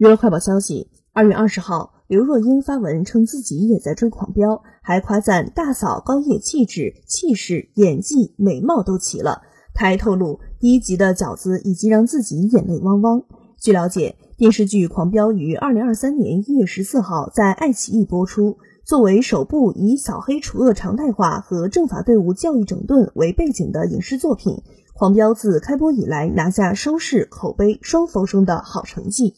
娱乐快报消息二月二十号刘若英发文称自己也在追狂飙还夸赞大嫂高叶气质气势演技美貌都齐了。她还透露第一集的饺子已经让自己眼泪汪汪。据了解电视剧狂飙于二零二三年一月十四号在爱奇艺播出作为首部以扫黑除恶常态化和政法队伍教育整顿为背景的影视作品狂飙自开播以来拿下收视口碑双丰收的好成绩。